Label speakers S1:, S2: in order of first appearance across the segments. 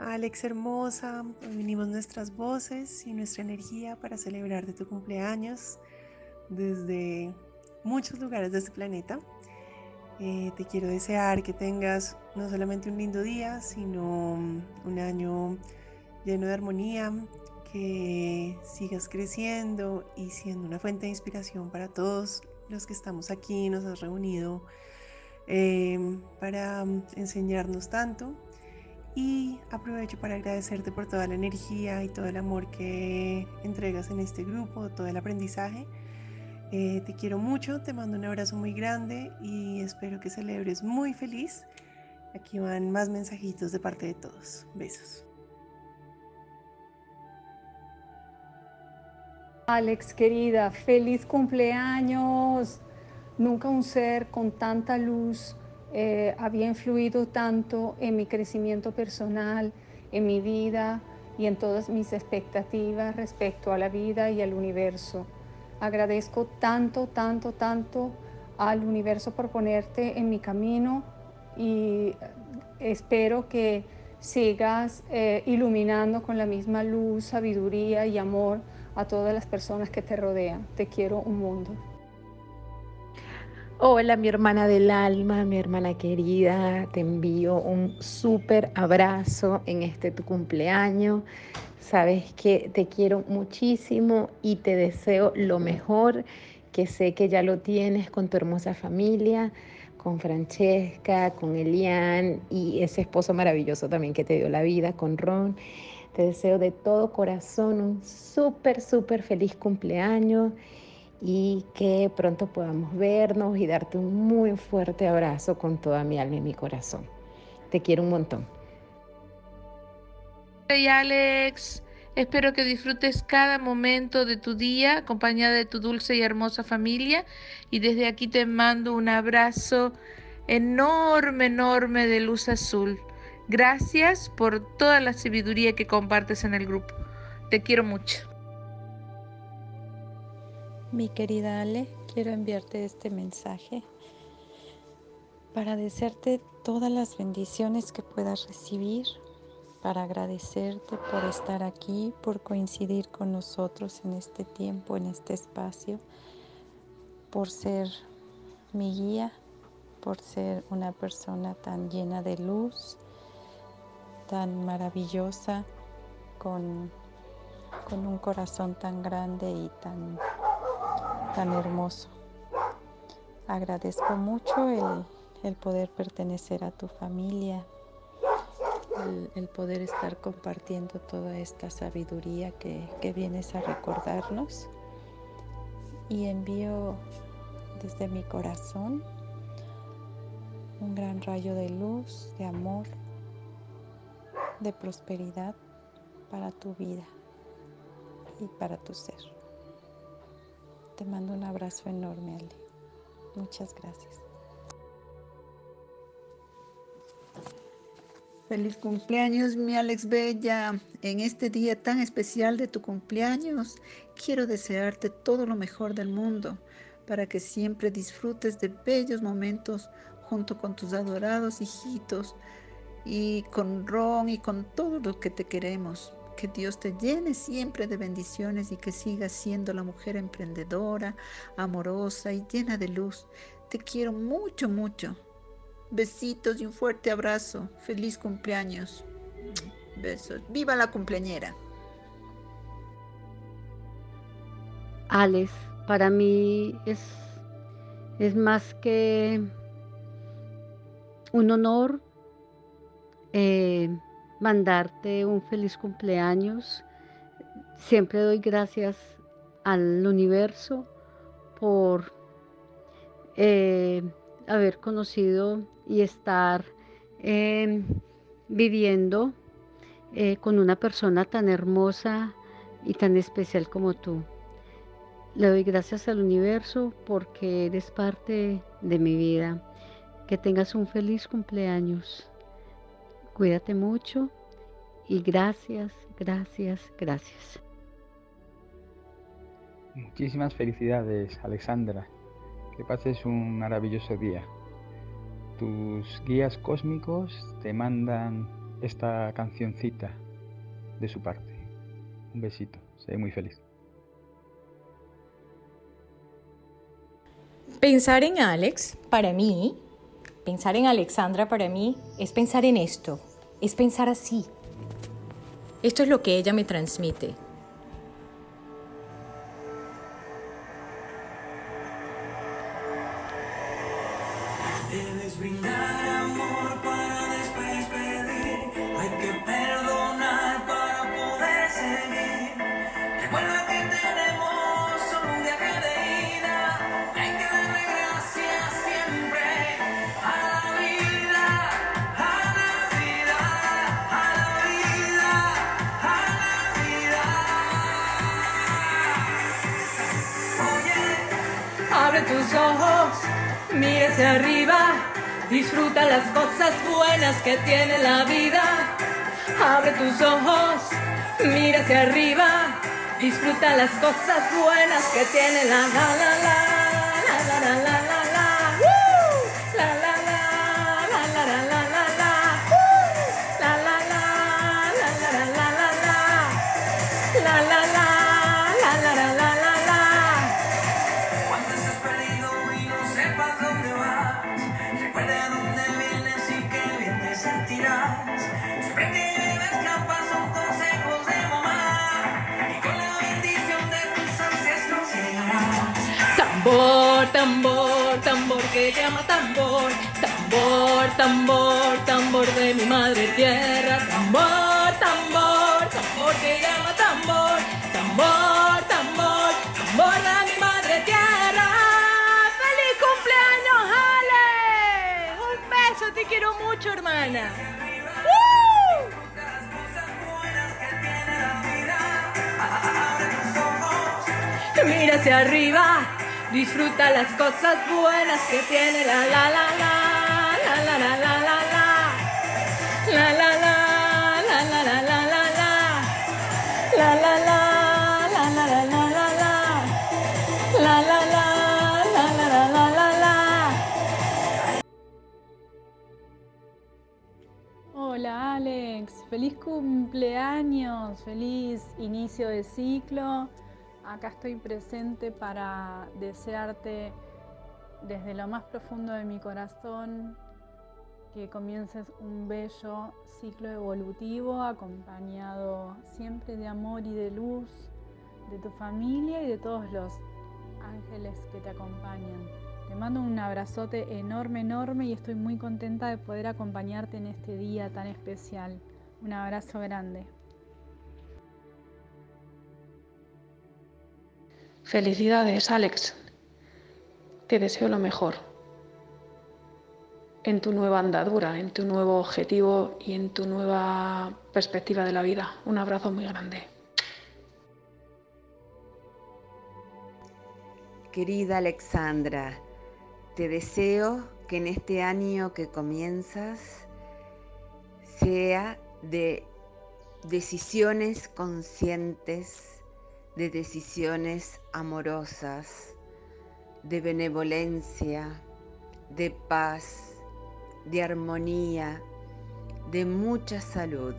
S1: Alex hermosa, unimos nuestras voces y nuestra energía para celebrar de tu cumpleaños desde muchos lugares de este planeta. Eh, te quiero desear que tengas no solamente un lindo día, sino un año lleno de armonía, que sigas creciendo y siendo una fuente de inspiración para todos los que estamos aquí, nos has reunido em, para enseñarnos tanto. Y aprovecho para agradecerte por toda la energía y todo el amor que entregas en este grupo, todo el aprendizaje. Eh, te quiero mucho, te mando un abrazo muy grande y espero que celebres muy feliz. Aquí van más mensajitos de parte de todos. Besos.
S2: Alex, querida, feliz cumpleaños. Nunca un ser con tanta luz eh, había influido tanto en mi crecimiento personal, en mi vida y en todas mis expectativas respecto a la vida y al universo. Agradezco tanto, tanto, tanto al universo por ponerte en mi camino y espero que sigas eh, iluminando con la misma luz, sabiduría y amor a todas las personas que te rodean. Te quiero un mundo.
S3: Hola, mi hermana del alma, mi hermana querida, te envío un súper abrazo en este tu cumpleaños. Sabes que te quiero muchísimo y te deseo lo mejor, que sé que ya lo tienes con tu hermosa familia, con Francesca, con Elian y ese esposo maravilloso también que te dio la vida, con Ron. Te deseo de todo corazón un súper, súper feliz cumpleaños y que pronto podamos vernos y darte un muy fuerte abrazo con toda mi alma y mi corazón. Te quiero un montón.
S4: Hey Alex, espero que disfrutes cada momento de tu día acompañada de tu dulce y hermosa familia y desde aquí te mando un abrazo enorme, enorme de luz azul. Gracias por toda la sabiduría que compartes en el grupo. Te quiero mucho.
S5: Mi querida Ale, quiero enviarte este mensaje para desearte todas las bendiciones que puedas recibir, para agradecerte por estar aquí, por coincidir con nosotros en este tiempo, en este espacio, por ser mi guía, por ser una persona tan llena de luz, tan maravillosa, con, con un corazón tan grande y tan, tan hermoso. Agradezco mucho el, poder pertenecer a tu familia, el, poder estar compartiendo toda esta sabiduría que, que vienes a recordarnos. Y envío desde mi corazón un gran rayo de luz, de amor, de prosperidad para tu vida y para tu ser. Te mando un abrazo enorme, Ale. Muchas gracias.
S6: Feliz cumpleaños, mi Alex Bella. En este día tan especial de tu cumpleaños, quiero desearte todo lo mejor del mundo para que siempre disfrutes de bellos momentos junto con tus adorados hijitos, y con Ron y con todos los que te queremos. Que Dios te llene siempre de bendiciones y que sigas siendo la mujer emprendedora, amorosa y llena de luz. Te quiero mucho, mucho. Besitos y un fuerte abrazo. Feliz cumpleaños. Besos. Viva la cumpleañera.
S7: Alex, para mí es, es más que un honor eh, mandarte un feliz cumpleaños. Siempre doy gracias al universo por eh, haber conocido y estar em, viviendo eh, con una persona tan hermosa y tan especial como tú. Le doy gracias al universo porque eres parte de mi vida. Que tengas un feliz cumpleaños. Cuídate mucho y gracias, gracias, gracias.
S8: Muchísimas felicidades, Alexandra. Que pases un maravilloso día. Tus guías cósmicos te mandan
S9: esta cancioncita de su parte. Un besito, seré muy feliz.
S8: Pensar en Alex, para mí, pensar en Alexandra para mí es pensar en esto, es pensar así. Esto es lo que ella me transmite.
S10: Mira hacia arriba, disfruta las cosas buenas que tiene la vida. Abre tus ojos, mira arriba, disfruta las cosas buenas que tiene la la la la tambor, tambor, de mi madre tierra, tambor, tambor, tambor que llama tambor, tambor, tambor, tambor de mi madre tierra. ¡Feliz cumpleaños, Ale! Un beso, te quiero mucho, hermana. Mira hacia arriba Disfruta las cosas buenas que tiene la la la la La la la, la la la la la la. La la la, la la la la la la. La la la, la la la la la la.
S2: Hola Alex, feliz cumpleaños, feliz inicio de ciclo. Acá estoy presente para desearte desde lo más profundo de mi corazón que comiences un bello ciclo evolutivo acompañado siempre de amor y de luz de tu familia y de todos los ángeles que te acompañan. Te mando un abrazote enorme, enorme y estoy muy contenta de poder acompañarte en este día tan especial. Un abrazo grande.
S11: Felicidades, Alex. Te deseo lo mejor en tu nueva andadura, en tu nuevo objetivo y en tu nueva perspectiva de la vida. Un abrazo muy grande.
S12: Querida Alexandra, te deseo que en este año que comienzas sea de decisiones conscientes de decisiones amorosas, de benevolencia, de paz, de armonía, de mucha salud.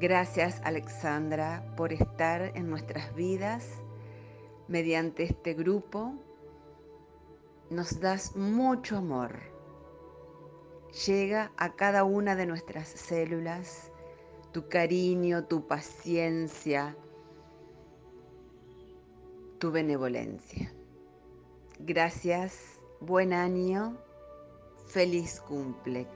S12: Gracias Alexandra por estar en nuestras vidas mediante este grupo. Nos das mucho amor. Llega a cada una de nuestras células tu cariño, tu paciencia, tu benevolencia. Gracias, buen año, feliz cumple.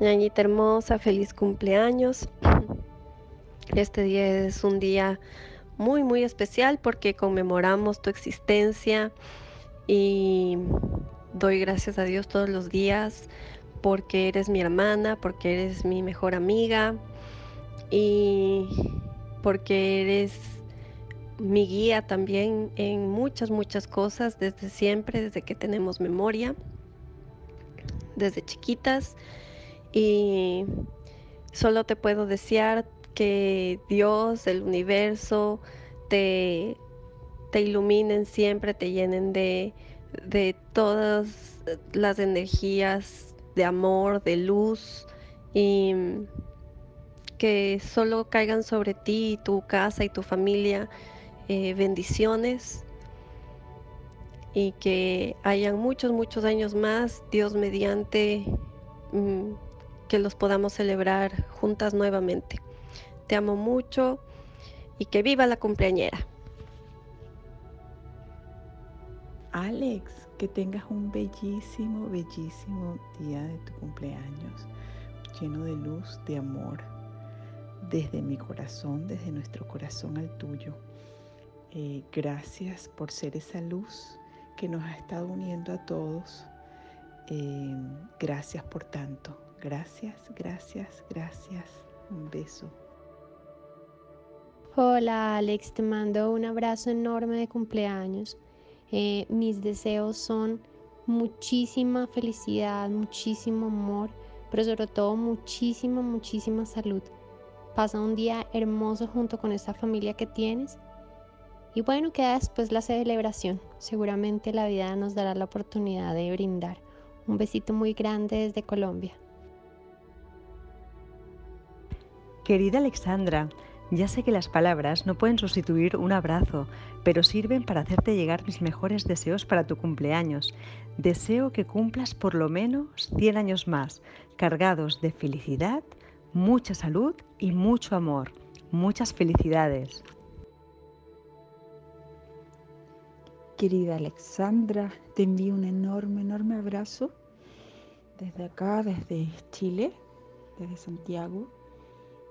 S13: Ñañita hermosa, feliz cumpleaños. Este día es un día muy, muy especial porque conmemoramos tu existencia y doy gracias a Dios todos los días porque eres mi hermana, porque eres mi mejor amiga, y porque eres mi guía también en muchas, muchas cosas desde siempre, desde que tenemos memoria, desde chiquitas. Y solo te puedo desear que Dios, el universo, te, te iluminen siempre, te llenen de, de todas las energías de amor, de luz y que solo caigan sobre ti y tu casa y tu familia eh, bendiciones y que hayan muchos, muchos años más, Dios mediante, mm, que los podamos celebrar juntas nuevamente. Te amo mucho y que viva la cumpleañera.
S14: Alex, que tengas un bellísimo, bellísimo día de tu cumpleaños, lleno de luz, de amor, desde mi corazón, desde nuestro corazón al tuyo. Eh, gracias por ser esa luz que nos ha estado uniendo a todos. Eh, gracias por tanto. Gracias, gracias, gracias. Un beso.
S15: Hola Alex, te mando un abrazo enorme de cumpleaños. Eh, mis deseos son muchísima felicidad, muchísimo amor, pero sobre todo muchísima, muchísima salud. Pasa un día hermoso junto con esta familia que tienes. Y bueno, queda después la celebración. Seguramente la vida nos dará la oportunidad de brindar. Un besito muy grande desde Colombia.
S16: Querida Alexandra, ya sé que las palabras no pueden sustituir un abrazo, pero sirven para hacerte llegar mis mejores deseos para tu cumpleaños. Deseo que cumplas por lo menos 100 años más, cargados de felicidad, mucha salud y mucho amor. Muchas felicidades.
S5: Querida Alexandra, te envío un enorme, enorme abrazo desde acá, desde Chile, desde Santiago.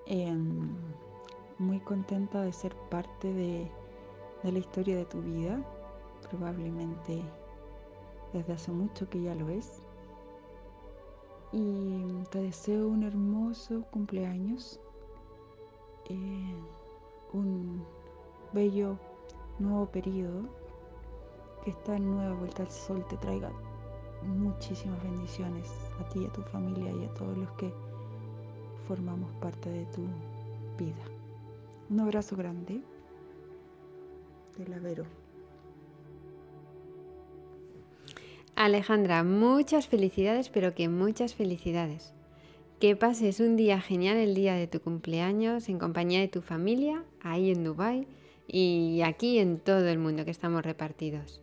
S5: Em, muy contenta de ser parte de, la historia de tu vida, probablemente desde hace mucho que ya lo es y te deseo un hermoso cumpleaños, eh, un bello nuevo periodo, que esta nueva vuelta al sol te traiga muchísimas bendiciones a ti y a tu familia y a todos los que formamos parte de tu vida. Un abrazo grande de la Vero.
S15: Alejandra, muchas felicidades, pero que muchas felicidades. Que pases un día genial el día de tu cumpleaños en compañía de tu familia, ahí en Dubai y aquí en todo el mundo que estamos repartidos.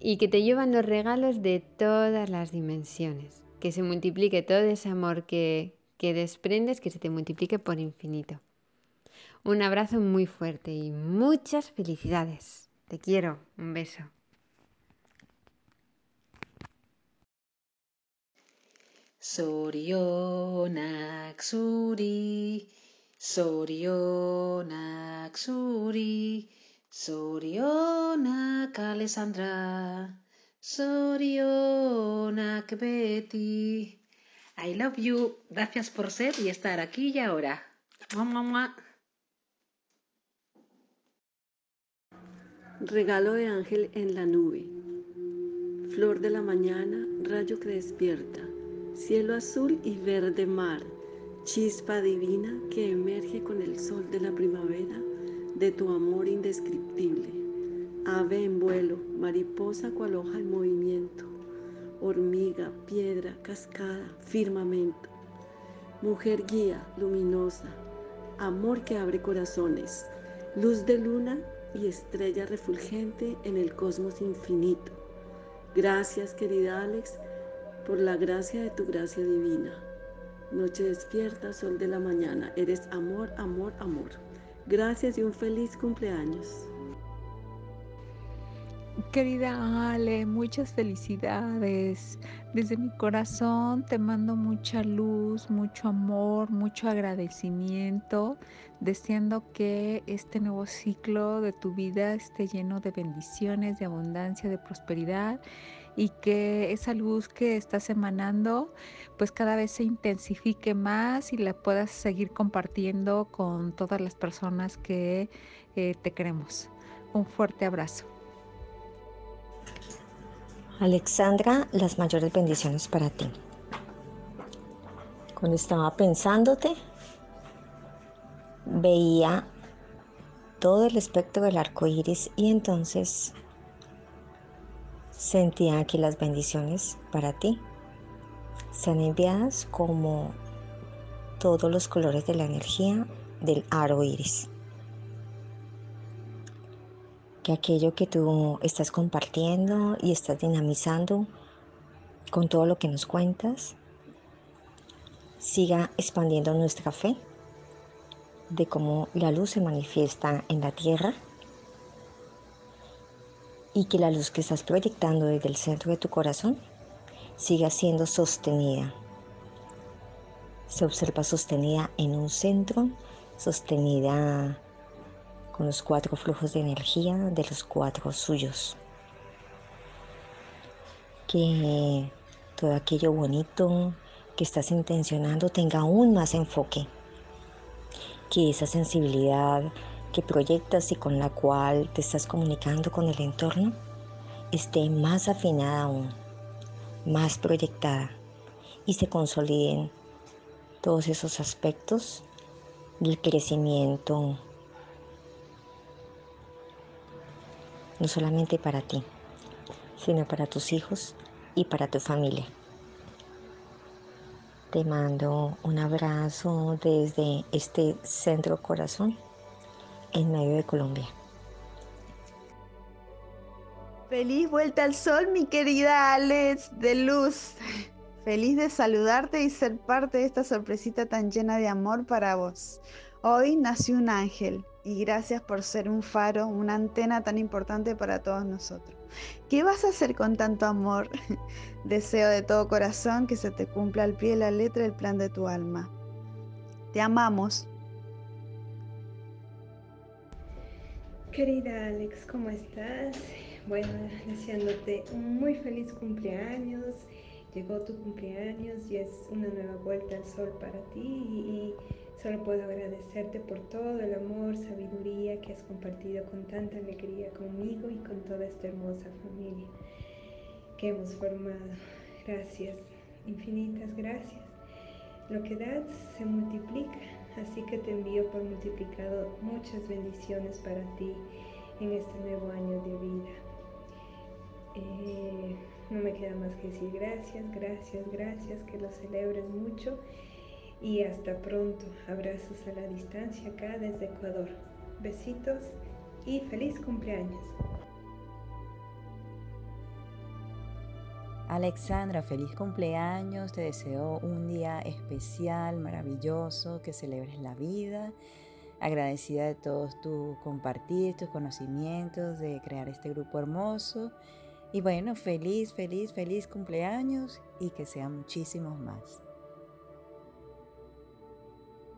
S15: Y que te llevan los regalos de todas las dimensiones. Que se multiplique todo ese amor que, que desprendes, que se te multiplique por infinito. Un abrazo muy fuerte y muchas felicidades. Te quiero. Un beso.
S17: Sorionak zuri, sorionak zuri, sorionak Alessandra, sorionak Betty. I love you. Gracias por ser y estar aquí y ahora. Mamá.
S18: Regalo de ángel en la nube. Flor de la mañana, rayo que despierta cielo azul y verde mar, chispa divina que emerge con el sol de la primavera de tu amor indescriptible. Ave en vuelo, mariposa cual hoja en movimiento, hormiga, piedra, cascada, firmamento. Mujer guía, luminosa, amor que abre corazones, luz de luna y estrella refulgente en el cosmos infinito. Gracias, querida Alex, por la gracia de tu gracia divina. Noche despierta, sol de la mañana, eres amor, amor, amor. Gracias y un feliz cumpleaños.
S19: Querida Ale, muchas felicidades. Desde mi corazón te mando mucha luz, mucho amor, mucho agradecimiento, deseando que este nuevo ciclo de tu vida esté lleno de bendiciones, de abundancia, de prosperidad y que esa luz que estás emanando pues cada vez se intensifique más y la puedas seguir compartiendo con todas las personas que eh, te queremos. Un fuerte abrazo.
S12: Alexandra, las mayores bendiciones para ti. Cuando estaba pensándote, veía todo el espectro del arco iris y entonces sentía que las bendiciones para ti sean enviadas como todos los colores de la energía del aro iris. Que aquello que tú estás compartiendo y estás dinamizando con todo lo que nos cuentas siga expandiendo nuestra fe de cómo la luz se manifiesta en la tierra y que la luz que estás proyectando desde el centro de tu corazón siga siendo sostenida. Se observa sostenida en un centro, sostenida con los cuatro flujos de energía de los cuatro suyos. Que todo aquello bonito que estás intencionando tenga aún más enfoque. Que esa sensibilidad que proyectas y con la cual te estás comunicando con el entorno esté más afinada aún, más proyectada y se consoliden todos esos aspectos del crecimiento, no solamente para ti, sino para tus hijos y para tu familia. Te mando un abrazo desde este centro corazón en medio de Colombia.
S20: Feliz vuelta al sol, mi querida Alex de Luz. Feliz de saludarte y ser parte de esta sorpresita tan llena de amor para vos. Hoy nació un ángel y gracias por ser un faro, una antena tan importante para todos nosotros. ¿Qué vas a hacer con tanto amor? Deseo de todo corazón que se te cumpla al pie la letra el plan de tu alma. Te amamos.
S21: Querida Alex, ¿cómo estás? Bueno, deseándote un muy feliz cumpleaños. Llegó tu cumpleaños y es una nueva vuelta al sol para ti y solo puedo agradecerte por todo el amor, sabiduría que has compartido con tanta alegría conmigo y con toda esta hermosa familia que hemos formado. Gracias, infinitas gracias. Lo que das se multiplica Así que te envío por multiplicado muchas bendiciones para ti en este nuevo año de vida. Eh, no me queda más que decir gracias, gracias, gracias, que lo celebres mucho y hasta pronto. Abrazos a la distancia acá desde Ecuador. Besitos y feliz cumpleaños.
S22: Alexandra, feliz cumpleaños, te deseo un día especial, maravilloso, que celebres la vida, agradecida de todos tus compartir, tus conocimientos, de crear este grupo hermoso. Y bueno, feliz, feliz, feliz cumpleaños y que sean muchísimos más.